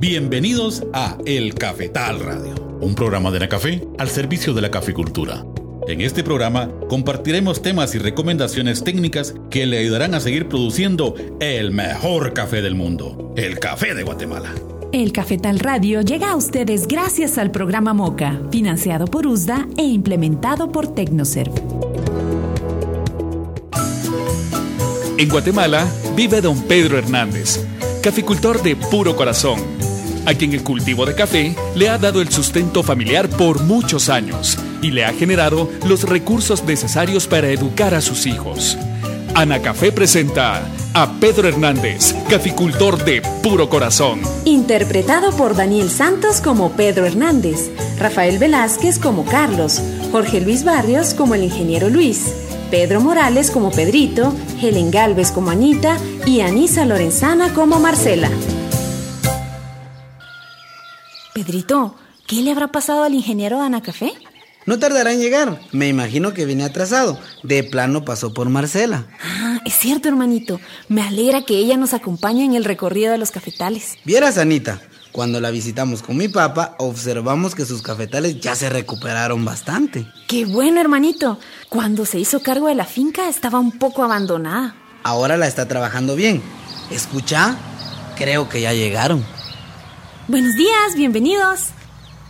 Bienvenidos a El Cafetal Radio, un programa de la café al servicio de la caficultura. En este programa compartiremos temas y recomendaciones técnicas que le ayudarán a seguir produciendo el mejor café del mundo, el café de Guatemala. El Cafetal Radio llega a ustedes gracias al programa MOCA, financiado por USDA e implementado por Tecnoserv. En Guatemala vive don Pedro Hernández, caficultor de puro corazón, a quien el cultivo de café le ha dado el sustento familiar por muchos años y le ha generado los recursos necesarios para educar a sus hijos. Ana Café presenta a Pedro Hernández, caficultor de puro corazón. Interpretado por Daniel Santos como Pedro Hernández, Rafael Velázquez como Carlos, Jorge Luis Barrios como el ingeniero Luis, Pedro Morales como Pedrito, Helen Galvez como Anita y Anisa Lorenzana como Marcela. Pedrito, ¿qué le habrá pasado al ingeniero Ana Café? No tardará en llegar. Me imagino que viene atrasado. De plano pasó por Marcela. Ah, es cierto, hermanito. Me alegra que ella nos acompañe en el recorrido de los cafetales. Vieras, Anita, cuando la visitamos con mi papá, observamos que sus cafetales ya se recuperaron bastante. Qué bueno, hermanito. Cuando se hizo cargo de la finca estaba un poco abandonada. Ahora la está trabajando bien. ¿Escucha? Creo que ya llegaron. Buenos días, bienvenidos.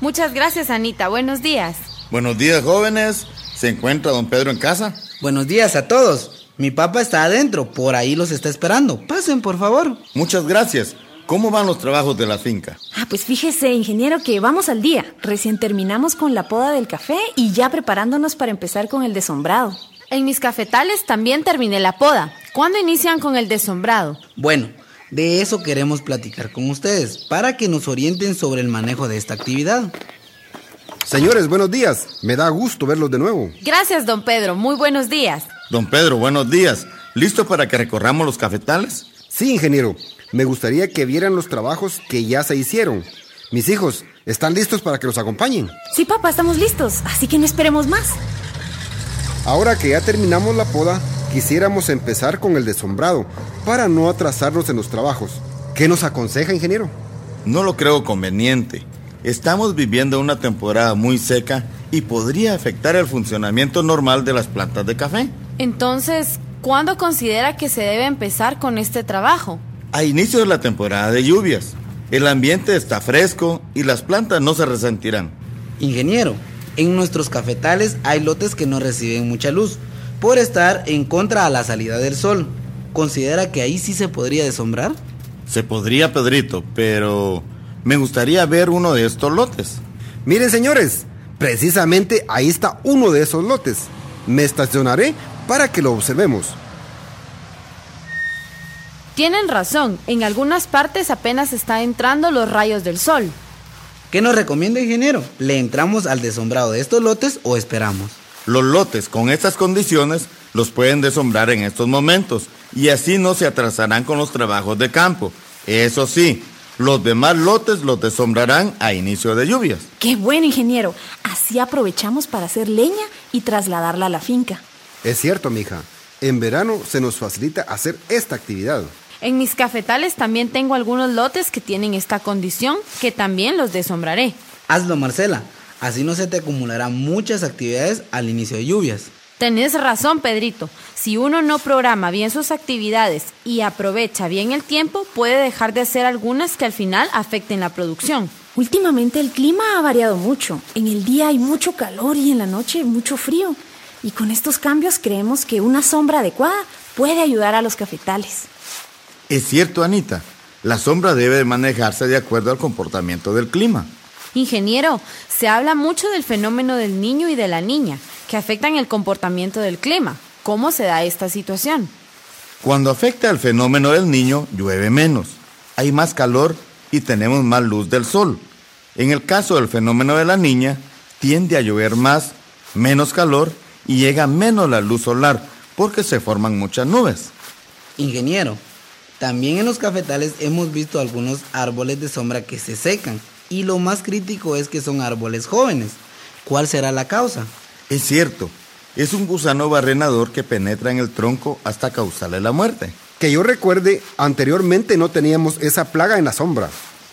Muchas gracias, Anita. Buenos días. Buenos días, jóvenes. ¿Se encuentra don Pedro en casa? Buenos días a todos. Mi papá está adentro, por ahí los está esperando. Pasen, por favor. Muchas gracias. ¿Cómo van los trabajos de la finca? Ah, pues fíjese, ingeniero, que vamos al día. Recién terminamos con la poda del café y ya preparándonos para empezar con el desombrado. En mis cafetales también terminé la poda. ¿Cuándo inician con el desombrado? Bueno, de eso queremos platicar con ustedes, para que nos orienten sobre el manejo de esta actividad. Señores, buenos días. Me da gusto verlos de nuevo. Gracias, don Pedro. Muy buenos días. Don Pedro, buenos días. ¿Listo para que recorramos los cafetales? Sí, ingeniero. Me gustaría que vieran los trabajos que ya se hicieron. Mis hijos, ¿están listos para que los acompañen? Sí, papá, estamos listos, así que no esperemos más. Ahora que ya terminamos la poda, quisiéramos empezar con el desombrado, para no atrasarnos en los trabajos. ¿Qué nos aconseja, ingeniero? No lo creo conveniente. Estamos viviendo una temporada muy seca y podría afectar el funcionamiento normal de las plantas de café. Entonces, ¿cuándo considera que se debe empezar con este trabajo? A inicio de la temporada de lluvias. El ambiente está fresco y las plantas no se resentirán. Ingeniero, en nuestros cafetales hay lotes que no reciben mucha luz por estar en contra a la salida del sol. ¿Considera que ahí sí se podría desombrar? Se podría, Pedrito, pero me gustaría ver uno de estos lotes. Miren, señores, precisamente ahí está uno de esos lotes. Me estacionaré para que lo observemos. Tienen razón, en algunas partes apenas está entrando los rayos del sol. ¿Qué nos recomienda, ingeniero? ¿Le entramos al desombrado de estos lotes o esperamos? Los lotes con estas condiciones los pueden desombrar en estos momentos y así no se atrasarán con los trabajos de campo. Eso sí, los demás lotes los desombrarán a inicio de lluvias. Qué bueno, ingeniero. Así aprovechamos para hacer leña y trasladarla a la finca. Es cierto, mija. En verano se nos facilita hacer esta actividad. En mis cafetales también tengo algunos lotes que tienen esta condición, que también los desombraré. Hazlo, Marcela. Así no se te acumularán muchas actividades al inicio de lluvias. Tenés razón, Pedrito. Si uno no programa bien sus actividades y aprovecha bien el tiempo, puede dejar de hacer algunas que al final afecten la producción. Últimamente el clima ha variado mucho. En el día hay mucho calor y en la noche mucho frío. Y con estos cambios creemos que una sombra adecuada puede ayudar a los cafetales. Es cierto, Anita. La sombra debe manejarse de acuerdo al comportamiento del clima. Ingeniero, se habla mucho del fenómeno del niño y de la niña, que afectan el comportamiento del clima. ¿Cómo se da esta situación? Cuando afecta el fenómeno del niño, llueve menos, hay más calor y tenemos más luz del sol. En el caso del fenómeno de la niña, tiende a llover más, menos calor y llega menos la luz solar porque se forman muchas nubes. Ingeniero, también en los cafetales hemos visto algunos árboles de sombra que se secan y lo más crítico es que son árboles jóvenes. ¿Cuál será la causa? Es cierto, es un gusano barrenador que penetra en el tronco hasta causarle la muerte. Que yo recuerde, anteriormente no teníamos esa plaga en la sombra.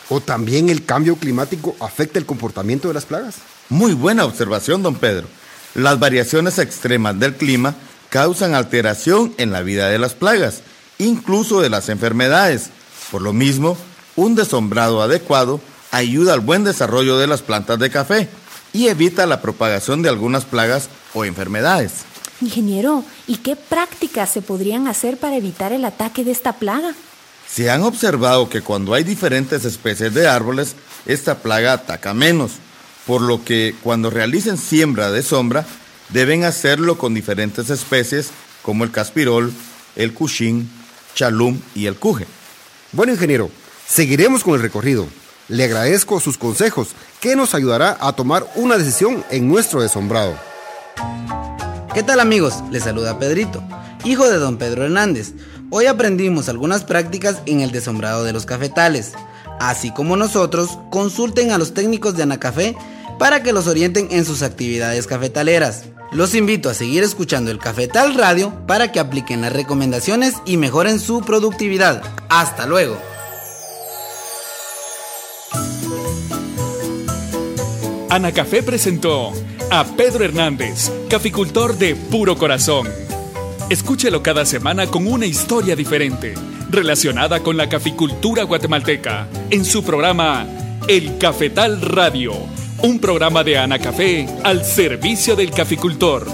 ¿O también el cambio climático afecta el comportamiento de las plagas? Muy buena observación, don Pedro. Las variaciones extremas del clima causan alteración en la vida de las plagas, incluso de las enfermedades. Por lo mismo, un desombrado adecuado ayuda al buen desarrollo de las plantas de café y evita la propagación de algunas plagas o enfermedades. Ingeniero, ¿y qué prácticas se podrían hacer para evitar el ataque de esta plaga? Se han observado que cuando hay diferentes especies de árboles, esta plaga ataca menos, por lo que cuando realicen siembra de sombra, deben hacerlo con diferentes especies como el caspirol, el cuchín, chalum y el cuje. Bueno, ingeniero, seguiremos con el recorrido. Le agradezco sus consejos, que nos ayudará a tomar una decisión en nuestro desombrado. ¿Qué tal amigos? Les saluda Pedrito, hijo de don Pedro Hernández. Hoy aprendimos algunas prácticas en el desombrado de los cafetales. Así como nosotros, consulten a los técnicos de Anacafé para que los orienten en sus actividades cafetaleras. Los invito a seguir escuchando el Cafetal Radio para que apliquen las recomendaciones y mejoren su productividad. Hasta luego. Ana Café presentó a Pedro Hernández, caficultor de puro corazón. Escúchelo cada semana con una historia diferente, relacionada con la caficultura guatemalteca, en su programa El Cafetal Radio, un programa de Ana Café al servicio del caficultor.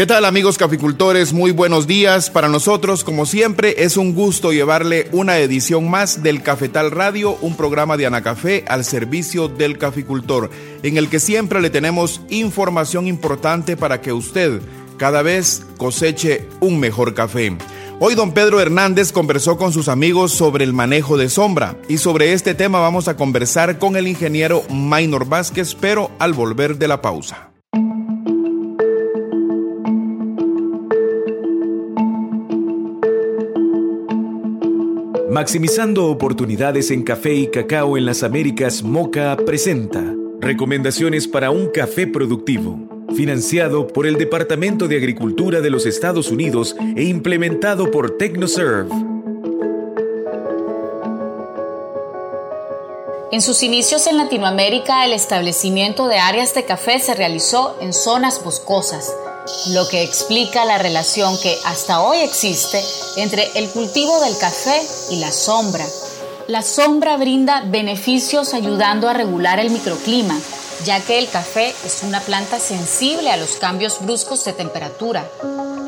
¿Qué tal amigos caficultores? Muy buenos días. Para nosotros, como siempre, es un gusto llevarle una edición más del Cafetal Radio, un programa de Anacafé al servicio del caficultor, en el que siempre le tenemos información importante para que usted cada vez coseche un mejor café. Hoy don Pedro Hernández conversó con sus amigos sobre el manejo de sombra y sobre este tema vamos a conversar con el ingeniero Maynor Vázquez, pero al volver de la pausa. Maximizando oportunidades en café y cacao en las Américas, Moca presenta Recomendaciones para un café productivo, financiado por el Departamento de Agricultura de los Estados Unidos e implementado por TechnoServe. En sus inicios en Latinoamérica, el establecimiento de áreas de café se realizó en zonas boscosas lo que explica la relación que hasta hoy existe entre el cultivo del café y la sombra. La sombra brinda beneficios ayudando a regular el microclima, ya que el café es una planta sensible a los cambios bruscos de temperatura.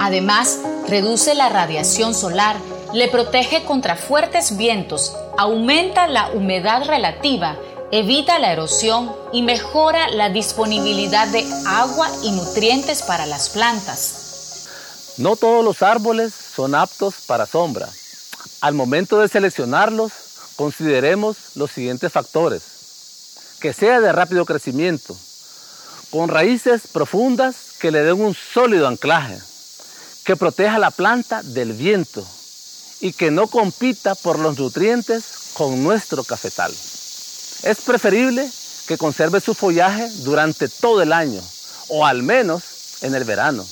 Además, reduce la radiación solar, le protege contra fuertes vientos, aumenta la humedad relativa evita la erosión y mejora la disponibilidad de agua y nutrientes para las plantas. No todos los árboles son aptos para sombra. Al momento de seleccionarlos, consideremos los siguientes factores. Que sea de rápido crecimiento, con raíces profundas que le den un sólido anclaje, que proteja la planta del viento y que no compita por los nutrientes con nuestro cafetal. Es preferible que conserve su follaje durante todo el año, o al menos en el verano.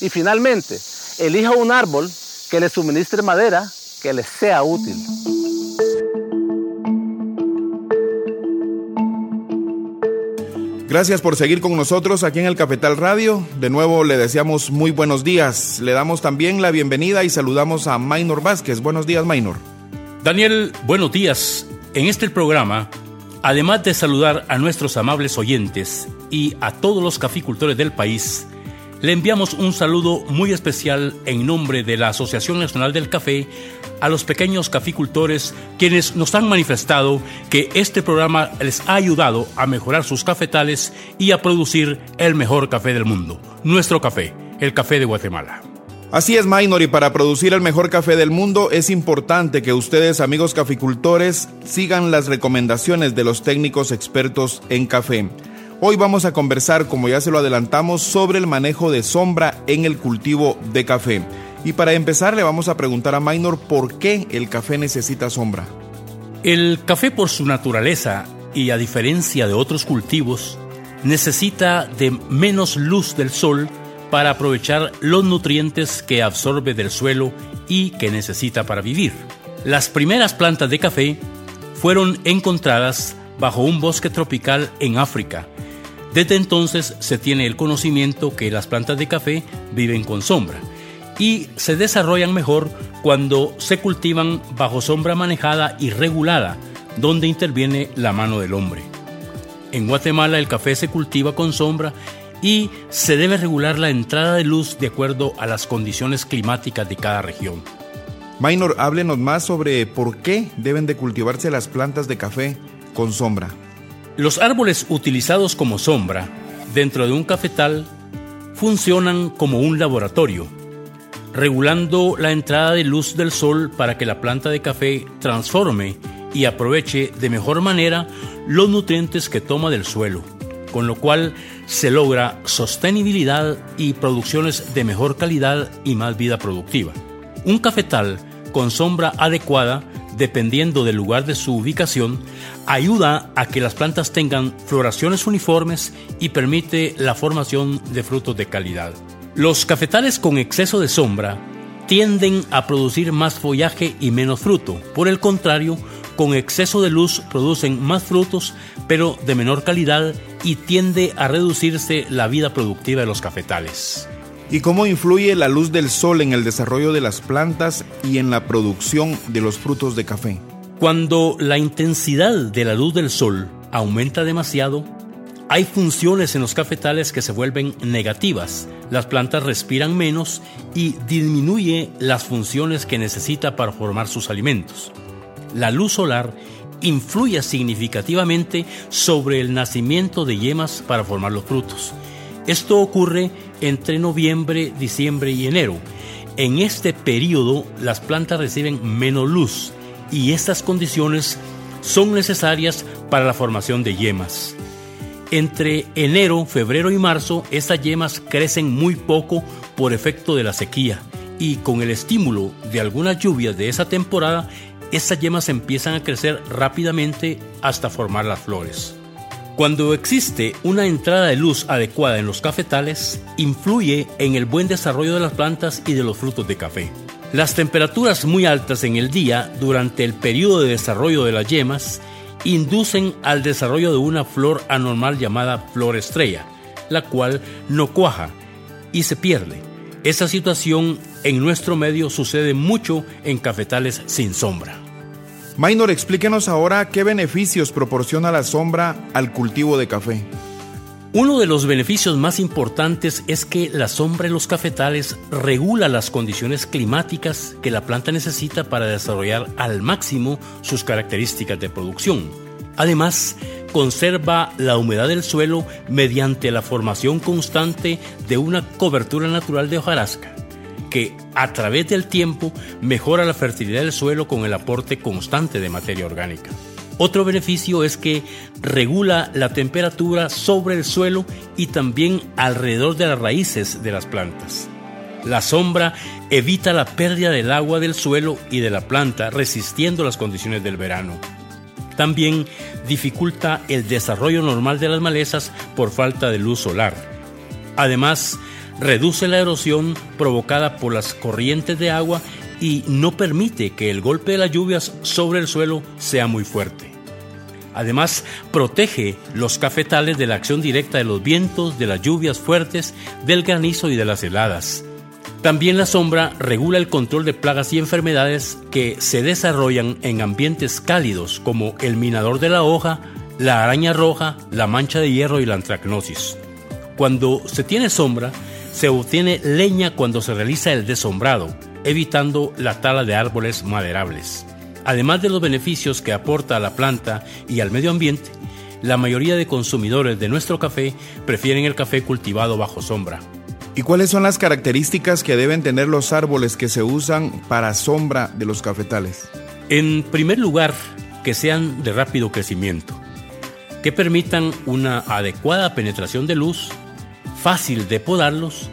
Y finalmente, elija un árbol que le suministre madera que le sea útil. Gracias por seguir con nosotros aquí en el Cafetal Radio. De nuevo le deseamos muy buenos días. Le damos también la bienvenida y saludamos a Maynor Vázquez. Buenos días, Maynor. Daniel, buenos días. En este programa Además de saludar a nuestros amables oyentes y a todos los caficultores del país, le enviamos un saludo muy especial en nombre de la Asociación Nacional del Café a los pequeños caficultores quienes nos han manifestado que este programa les ha ayudado a mejorar sus cafetales y a producir el mejor café del mundo, nuestro café, el café de Guatemala. Así es, Minor, y para producir el mejor café del mundo es importante que ustedes, amigos caficultores, sigan las recomendaciones de los técnicos expertos en café. Hoy vamos a conversar, como ya se lo adelantamos, sobre el manejo de sombra en el cultivo de café. Y para empezar le vamos a preguntar a Minor por qué el café necesita sombra. El café por su naturaleza y a diferencia de otros cultivos, necesita de menos luz del sol para aprovechar los nutrientes que absorbe del suelo y que necesita para vivir. Las primeras plantas de café fueron encontradas bajo un bosque tropical en África. Desde entonces se tiene el conocimiento que las plantas de café viven con sombra y se desarrollan mejor cuando se cultivan bajo sombra manejada y regulada, donde interviene la mano del hombre. En Guatemala el café se cultiva con sombra y se debe regular la entrada de luz de acuerdo a las condiciones climáticas de cada región. Minor, háblenos más sobre por qué deben de cultivarse las plantas de café con sombra. Los árboles utilizados como sombra dentro de un cafetal funcionan como un laboratorio, regulando la entrada de luz del sol para que la planta de café transforme y aproveche de mejor manera los nutrientes que toma del suelo, con lo cual se logra sostenibilidad y producciones de mejor calidad y más vida productiva. Un cafetal con sombra adecuada, dependiendo del lugar de su ubicación, ayuda a que las plantas tengan floraciones uniformes y permite la formación de frutos de calidad. Los cafetales con exceso de sombra tienden a producir más follaje y menos fruto. Por el contrario, con exceso de luz producen más frutos, pero de menor calidad y tiende a reducirse la vida productiva de los cafetales. ¿Y cómo influye la luz del sol en el desarrollo de las plantas y en la producción de los frutos de café? Cuando la intensidad de la luz del sol aumenta demasiado, hay funciones en los cafetales que se vuelven negativas. Las plantas respiran menos y disminuye las funciones que necesita para formar sus alimentos la luz solar influye significativamente sobre el nacimiento de yemas para formar los frutos. Esto ocurre entre noviembre, diciembre y enero. En este periodo las plantas reciben menos luz y estas condiciones son necesarias para la formación de yemas. Entre enero, febrero y marzo, estas yemas crecen muy poco por efecto de la sequía y con el estímulo de algunas lluvias de esa temporada, estas yemas empiezan a crecer rápidamente hasta formar las flores. Cuando existe una entrada de luz adecuada en los cafetales, influye en el buen desarrollo de las plantas y de los frutos de café. Las temperaturas muy altas en el día durante el periodo de desarrollo de las yemas inducen al desarrollo de una flor anormal llamada flor estrella, la cual no cuaja y se pierde. Esta situación en nuestro medio sucede mucho en cafetales sin sombra. Minor, explíquenos ahora qué beneficios proporciona la sombra al cultivo de café. Uno de los beneficios más importantes es que la sombra en los cafetales regula las condiciones climáticas que la planta necesita para desarrollar al máximo sus características de producción. Además, conserva la humedad del suelo mediante la formación constante de una cobertura natural de hojarasca que a través del tiempo mejora la fertilidad del suelo con el aporte constante de materia orgánica. Otro beneficio es que regula la temperatura sobre el suelo y también alrededor de las raíces de las plantas. La sombra evita la pérdida del agua del suelo y de la planta resistiendo las condiciones del verano. También dificulta el desarrollo normal de las malezas por falta de luz solar. Además, reduce la erosión provocada por las corrientes de agua y no permite que el golpe de las lluvias sobre el suelo sea muy fuerte. Además, protege los cafetales de la acción directa de los vientos, de las lluvias fuertes, del granizo y de las heladas. También la sombra regula el control de plagas y enfermedades que se desarrollan en ambientes cálidos como el minador de la hoja, la araña roja, la mancha de hierro y la antracnosis. Cuando se tiene sombra, se obtiene leña cuando se realiza el desombrado, evitando la tala de árboles maderables. Además de los beneficios que aporta a la planta y al medio ambiente, la mayoría de consumidores de nuestro café prefieren el café cultivado bajo sombra. ¿Y cuáles son las características que deben tener los árboles que se usan para sombra de los cafetales? En primer lugar, que sean de rápido crecimiento, que permitan una adecuada penetración de luz fácil de podarlos,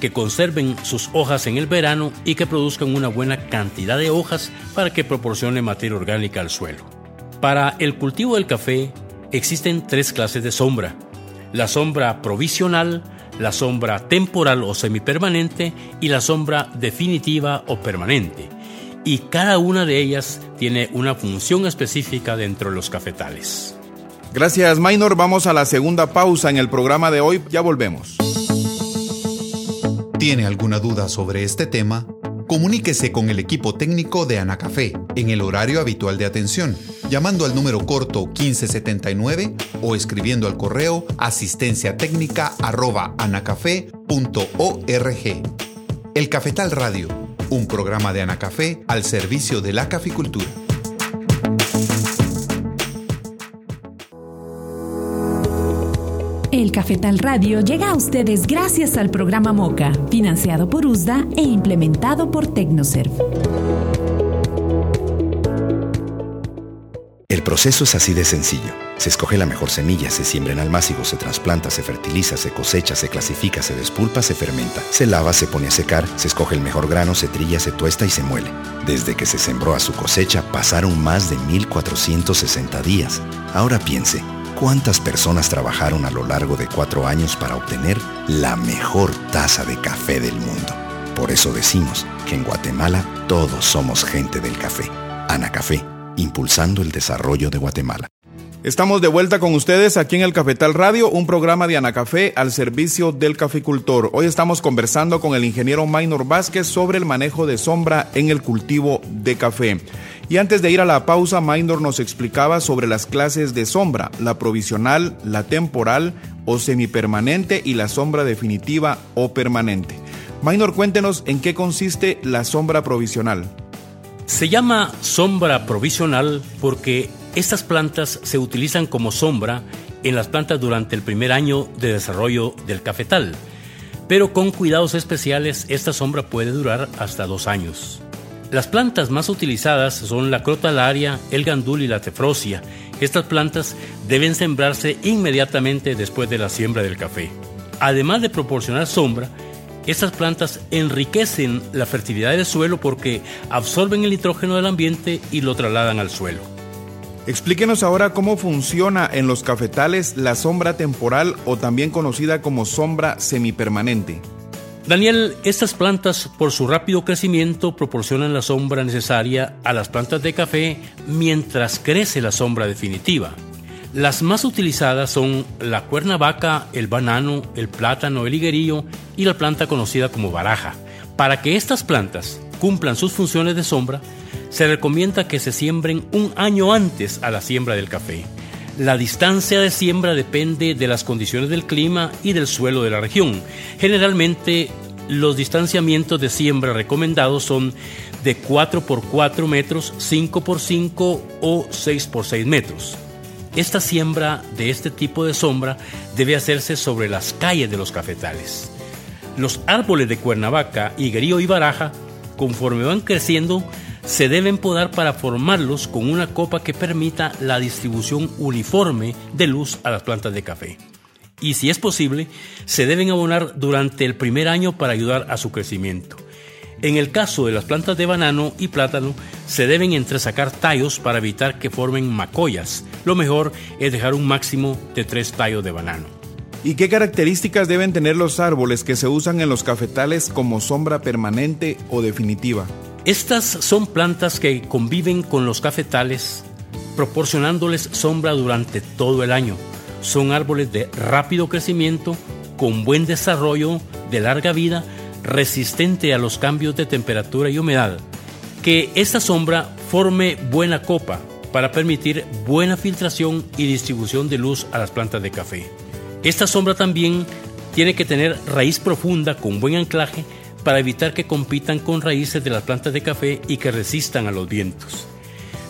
que conserven sus hojas en el verano y que produzcan una buena cantidad de hojas para que proporcione materia orgánica al suelo. Para el cultivo del café existen tres clases de sombra. La sombra provisional, la sombra temporal o semipermanente y la sombra definitiva o permanente. Y cada una de ellas tiene una función específica dentro de los cafetales. Gracias, Minor. Vamos a la segunda pausa en el programa de hoy. Ya volvemos. ¿Tiene alguna duda sobre este tema? Comuníquese con el equipo técnico de Anacafé en el horario habitual de atención, llamando al número corto 1579 o escribiendo al correo asistencia técnica El Cafetal Radio, un programa de Anacafé al servicio de la caficultura. El Cafetal Radio llega a ustedes gracias al programa MOCA, financiado por USDA e implementado por Tecnoserv. El proceso es así de sencillo. Se escoge la mejor semilla, se siembra en almácigos, se trasplanta, se fertiliza, se cosecha, se clasifica, se despulpa, se fermenta, se lava, se pone a secar, se escoge el mejor grano, se trilla, se tuesta y se muele. Desde que se sembró a su cosecha pasaron más de 1460 días. Ahora piense, ¿Cuántas personas trabajaron a lo largo de cuatro años para obtener la mejor taza de café del mundo? Por eso decimos que en Guatemala todos somos gente del café. Ana Café, impulsando el desarrollo de Guatemala. Estamos de vuelta con ustedes aquí en el Cafetal Radio, un programa de Anacafé al servicio del caficultor. Hoy estamos conversando con el ingeniero Maynor Vázquez sobre el manejo de sombra en el cultivo de café. Y antes de ir a la pausa, Maynor nos explicaba sobre las clases de sombra, la provisional, la temporal o semipermanente y la sombra definitiva o permanente. Maynor, cuéntenos en qué consiste la sombra provisional. Se llama sombra provisional porque estas plantas se utilizan como sombra en las plantas durante el primer año de desarrollo del cafetal, pero con cuidados especiales esta sombra puede durar hasta dos años. Las plantas más utilizadas son la crotalaria, el gandul y la tefrosia. Estas plantas deben sembrarse inmediatamente después de la siembra del café. Además de proporcionar sombra, estas plantas enriquecen la fertilidad del suelo porque absorben el nitrógeno del ambiente y lo trasladan al suelo. Explíquenos ahora cómo funciona en los cafetales la sombra temporal o también conocida como sombra semipermanente. Daniel, estas plantas por su rápido crecimiento proporcionan la sombra necesaria a las plantas de café mientras crece la sombra definitiva. Las más utilizadas son la cuernavaca, el banano, el plátano, el higuerillo y la planta conocida como baraja. Para que estas plantas cumplan sus funciones de sombra, se recomienda que se siembren un año antes a la siembra del café. La distancia de siembra depende de las condiciones del clima y del suelo de la región. Generalmente los distanciamientos de siembra recomendados son de 4 por 4 metros, 5 por 5 o 6 por 6 metros. Esta siembra de este tipo de sombra debe hacerse sobre las calles de los cafetales. Los árboles de Cuernavaca, Higuerío y Baraja, conforme van creciendo, se deben podar para formarlos con una copa que permita la distribución uniforme de luz a las plantas de café. Y si es posible, se deben abonar durante el primer año para ayudar a su crecimiento. En el caso de las plantas de banano y plátano, se deben entresacar tallos para evitar que formen macollas. Lo mejor es dejar un máximo de tres tallos de banano. ¿Y qué características deben tener los árboles que se usan en los cafetales como sombra permanente o definitiva? Estas son plantas que conviven con los cafetales, proporcionándoles sombra durante todo el año. Son árboles de rápido crecimiento, con buen desarrollo, de larga vida, resistente a los cambios de temperatura y humedad. Que esta sombra forme buena copa para permitir buena filtración y distribución de luz a las plantas de café. Esta sombra también tiene que tener raíz profunda con buen anclaje para evitar que compitan con raíces de las plantas de café y que resistan a los vientos.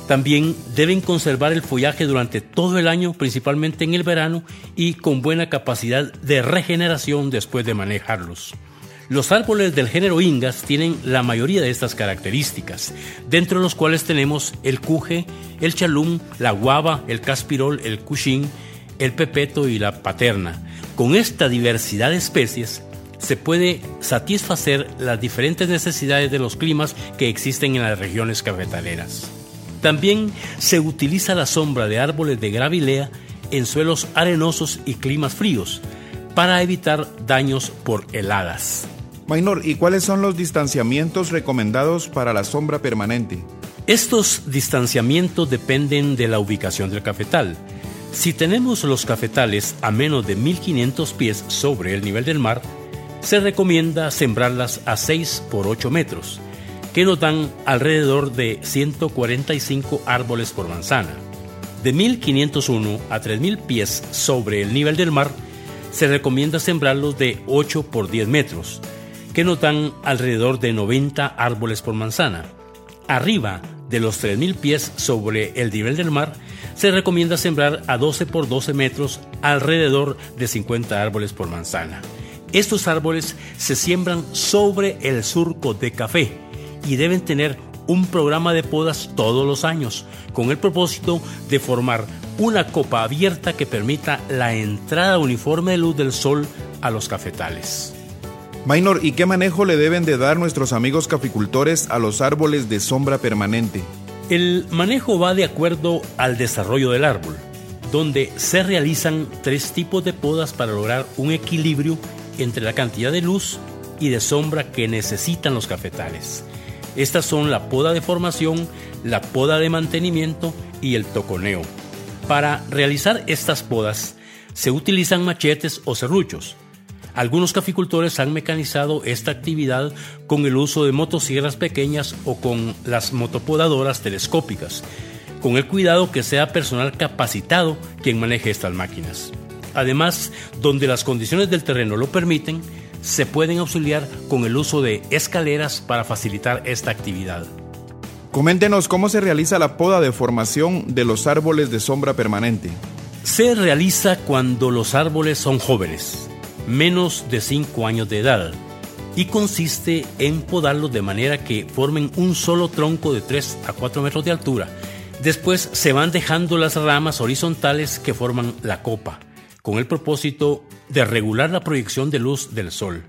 También deben conservar el follaje durante todo el año, principalmente en el verano, y con buena capacidad de regeneración después de manejarlos. Los árboles del género Ingas tienen la mayoría de estas características, dentro de los cuales tenemos el cuje, el chalum, la guava, el caspirol, el cushín, el pepeto y la paterna. Con esta diversidad de especies, se puede satisfacer las diferentes necesidades de los climas que existen en las regiones cafetaleras. También se utiliza la sombra de árboles de gravilea en suelos arenosos y climas fríos. para evitar daños por heladas. Maynor, ¿y cuáles son los distanciamientos recomendados para la sombra permanente? Estos distanciamientos dependen de la ubicación del cafetal. Si tenemos los cafetales a menos de 1500 pies sobre el nivel del mar, se recomienda sembrarlas a 6 por 8 metros, que nos dan alrededor de 145 árboles por manzana. De 1501 a 3000 pies sobre el nivel del mar, se recomienda sembrarlos de 8 por 10 metros, que nos dan alrededor de 90 árboles por manzana. Arriba de los 3.000 pies sobre el nivel del mar, se recomienda sembrar a 12 por 12 metros alrededor de 50 árboles por manzana. Estos árboles se siembran sobre el surco de café y deben tener un programa de podas todos los años, con el propósito de formar una copa abierta que permita la entrada uniforme de luz del sol a los cafetales. Maynor, ¿y qué manejo le deben de dar nuestros amigos caficultores a los árboles de sombra permanente? El manejo va de acuerdo al desarrollo del árbol, donde se realizan tres tipos de podas para lograr un equilibrio entre la cantidad de luz y de sombra que necesitan los cafetales. Estas son la poda de formación, la poda de mantenimiento y el toconeo. Para realizar estas podas se utilizan machetes o serruchos. Algunos caficultores han mecanizado esta actividad con el uso de motosierras pequeñas o con las motopodadoras telescópicas, con el cuidado que sea personal capacitado quien maneje estas máquinas. Además, donde las condiciones del terreno lo permiten, se pueden auxiliar con el uso de escaleras para facilitar esta actividad. Coméntenos cómo se realiza la poda de formación de los árboles de sombra permanente. Se realiza cuando los árboles son jóvenes, menos de 5 años de edad, y consiste en podarlos de manera que formen un solo tronco de 3 a 4 metros de altura. Después se van dejando las ramas horizontales que forman la copa, con el propósito de regular la proyección de luz del sol.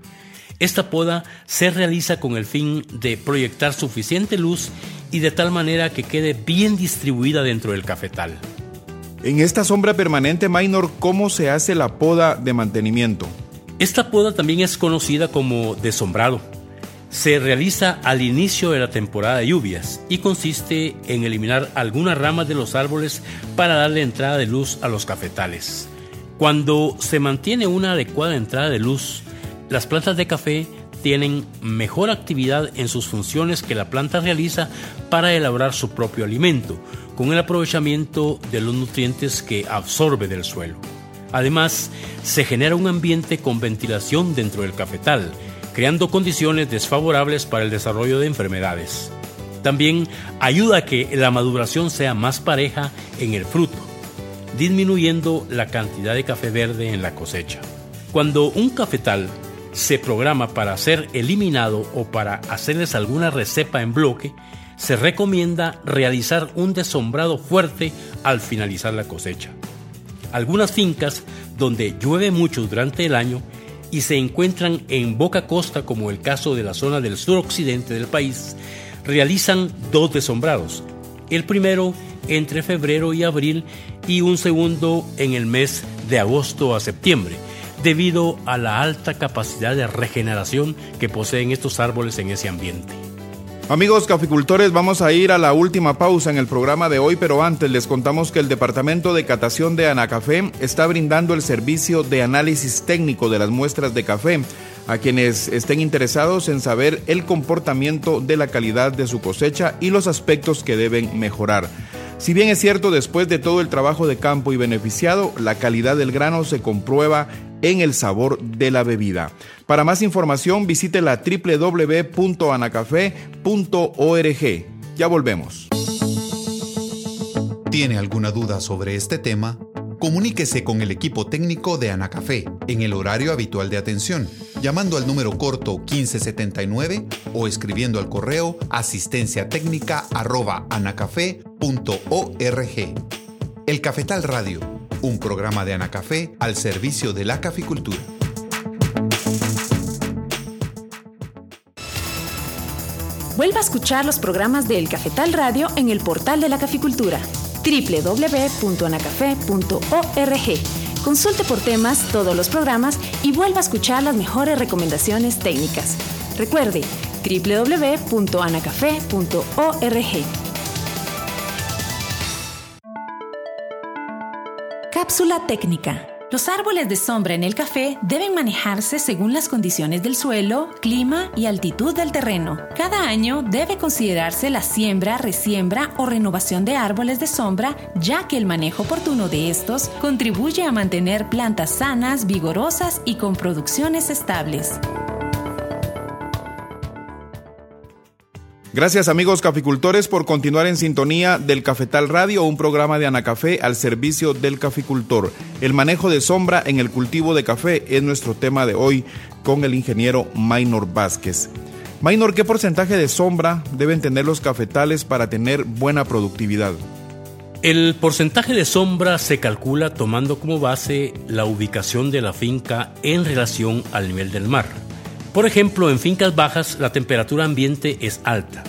Esta poda se realiza con el fin de proyectar suficiente luz y de tal manera que quede bien distribuida dentro del cafetal. En esta sombra permanente minor, ¿cómo se hace la poda de mantenimiento? Esta poda también es conocida como desombrado. Se realiza al inicio de la temporada de lluvias y consiste en eliminar algunas ramas de los árboles para darle entrada de luz a los cafetales. Cuando se mantiene una adecuada entrada de luz, las plantas de café tienen mejor actividad en sus funciones que la planta realiza para elaborar su propio alimento, con el aprovechamiento de los nutrientes que absorbe del suelo. Además, se genera un ambiente con ventilación dentro del cafetal, creando condiciones desfavorables para el desarrollo de enfermedades. También ayuda a que la maduración sea más pareja en el fruto, disminuyendo la cantidad de café verde en la cosecha. Cuando un cafetal se programa para ser eliminado o para hacerles alguna recepa en bloque, se recomienda realizar un desombrado fuerte al finalizar la cosecha. Algunas fincas donde llueve mucho durante el año y se encuentran en boca costa como el caso de la zona del suroccidente del país, realizan dos desombrados. El primero entre febrero y abril y un segundo en el mes de agosto a septiembre debido a la alta capacidad de regeneración que poseen estos árboles en ese ambiente. Amigos caficultores, vamos a ir a la última pausa en el programa de hoy, pero antes les contamos que el Departamento de Catación de Anacafé está brindando el servicio de análisis técnico de las muestras de café a quienes estén interesados en saber el comportamiento de la calidad de su cosecha y los aspectos que deben mejorar. Si bien es cierto, después de todo el trabajo de campo y beneficiado, la calidad del grano se comprueba en el sabor de la bebida. Para más información visite la www.anacafé.org. Ya volvemos. ¿Tiene alguna duda sobre este tema? Comuníquese con el equipo técnico de Anacafé en el horario habitual de atención, llamando al número corto 1579 o escribiendo al correo asistencia técnica El Cafetal Radio un programa de Anacafé al servicio de la caficultura. Vuelva a escuchar los programas de El Cafetal Radio en el portal de la caficultura www.anacafé.org Consulte por temas todos los programas y vuelva a escuchar las mejores recomendaciones técnicas. Recuerde www.anacafé.org. Cápsula técnica. Los árboles de sombra en el café deben manejarse según las condiciones del suelo, clima y altitud del terreno. Cada año debe considerarse la siembra, resiembra o renovación de árboles de sombra, ya que el manejo oportuno de estos contribuye a mantener plantas sanas, vigorosas y con producciones estables. Gracias amigos caficultores por continuar en sintonía del Cafetal Radio, un programa de Anacafé al servicio del caficultor. El manejo de sombra en el cultivo de café es nuestro tema de hoy con el ingeniero Maynor Vázquez. Maynor, ¿qué porcentaje de sombra deben tener los cafetales para tener buena productividad? El porcentaje de sombra se calcula tomando como base la ubicación de la finca en relación al nivel del mar. Por ejemplo, en fincas bajas la temperatura ambiente es alta,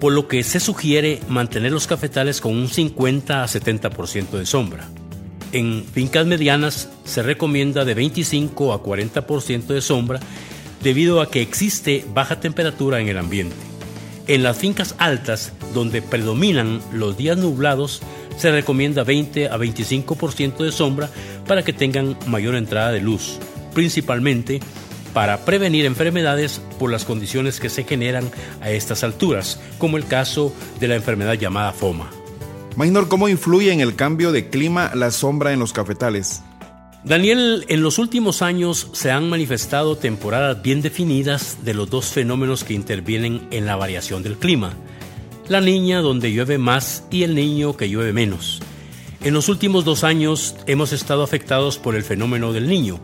por lo que se sugiere mantener los cafetales con un 50 a 70% de sombra. En fincas medianas se recomienda de 25 a 40% de sombra debido a que existe baja temperatura en el ambiente. En las fincas altas, donde predominan los días nublados, se recomienda 20 a 25% de sombra para que tengan mayor entrada de luz, principalmente para prevenir enfermedades por las condiciones que se generan a estas alturas, como el caso de la enfermedad llamada FOMA. Maynor, ¿cómo influye en el cambio de clima la sombra en los cafetales? Daniel, en los últimos años se han manifestado temporadas bien definidas de los dos fenómenos que intervienen en la variación del clima. La niña donde llueve más y el niño que llueve menos. En los últimos dos años hemos estado afectados por el fenómeno del niño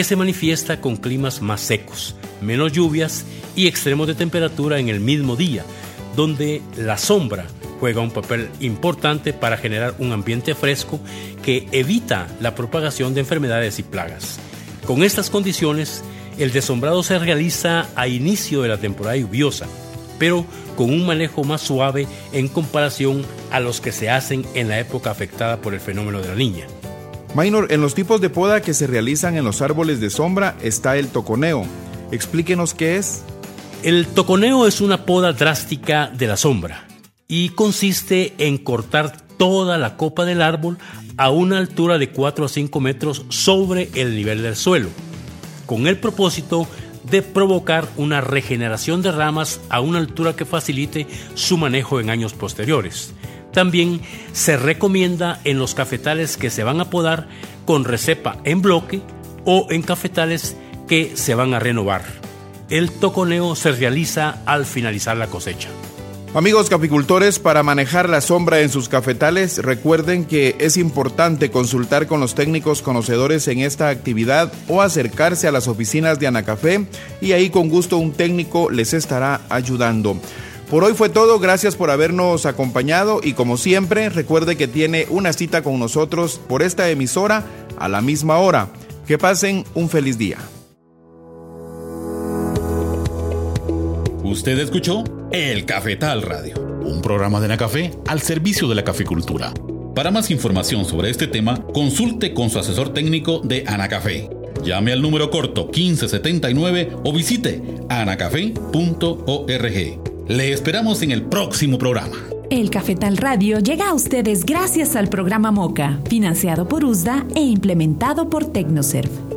que se manifiesta con climas más secos, menos lluvias y extremos de temperatura en el mismo día, donde la sombra juega un papel importante para generar un ambiente fresco que evita la propagación de enfermedades y plagas. Con estas condiciones, el desombrado se realiza a inicio de la temporada lluviosa, pero con un manejo más suave en comparación a los que se hacen en la época afectada por el fenómeno de la niña. Minor, en los tipos de poda que se realizan en los árboles de sombra está el toconeo. Explíquenos qué es. El toconeo es una poda drástica de la sombra y consiste en cortar toda la copa del árbol a una altura de 4 a 5 metros sobre el nivel del suelo, con el propósito de provocar una regeneración de ramas a una altura que facilite su manejo en años posteriores. También se recomienda en los cafetales que se van a podar con recepa en bloque o en cafetales que se van a renovar. El toconeo se realiza al finalizar la cosecha. Amigos capicultores, para manejar la sombra en sus cafetales, recuerden que es importante consultar con los técnicos conocedores en esta actividad o acercarse a las oficinas de Anacafé y ahí con gusto un técnico les estará ayudando. Por hoy fue todo, gracias por habernos acompañado y como siempre recuerde que tiene una cita con nosotros por esta emisora a la misma hora. Que pasen un feliz día. Usted escuchó El Cafetal Radio, un programa de Nacafé al servicio de la caficultura. Para más información sobre este tema, consulte con su asesor técnico de Anacafé. Llame al número corto 1579 o visite anacafé.org. Le esperamos en el próximo programa. El Cafetal Radio llega a ustedes gracias al programa MOCA, financiado por USDA e implementado por Tecnoserv.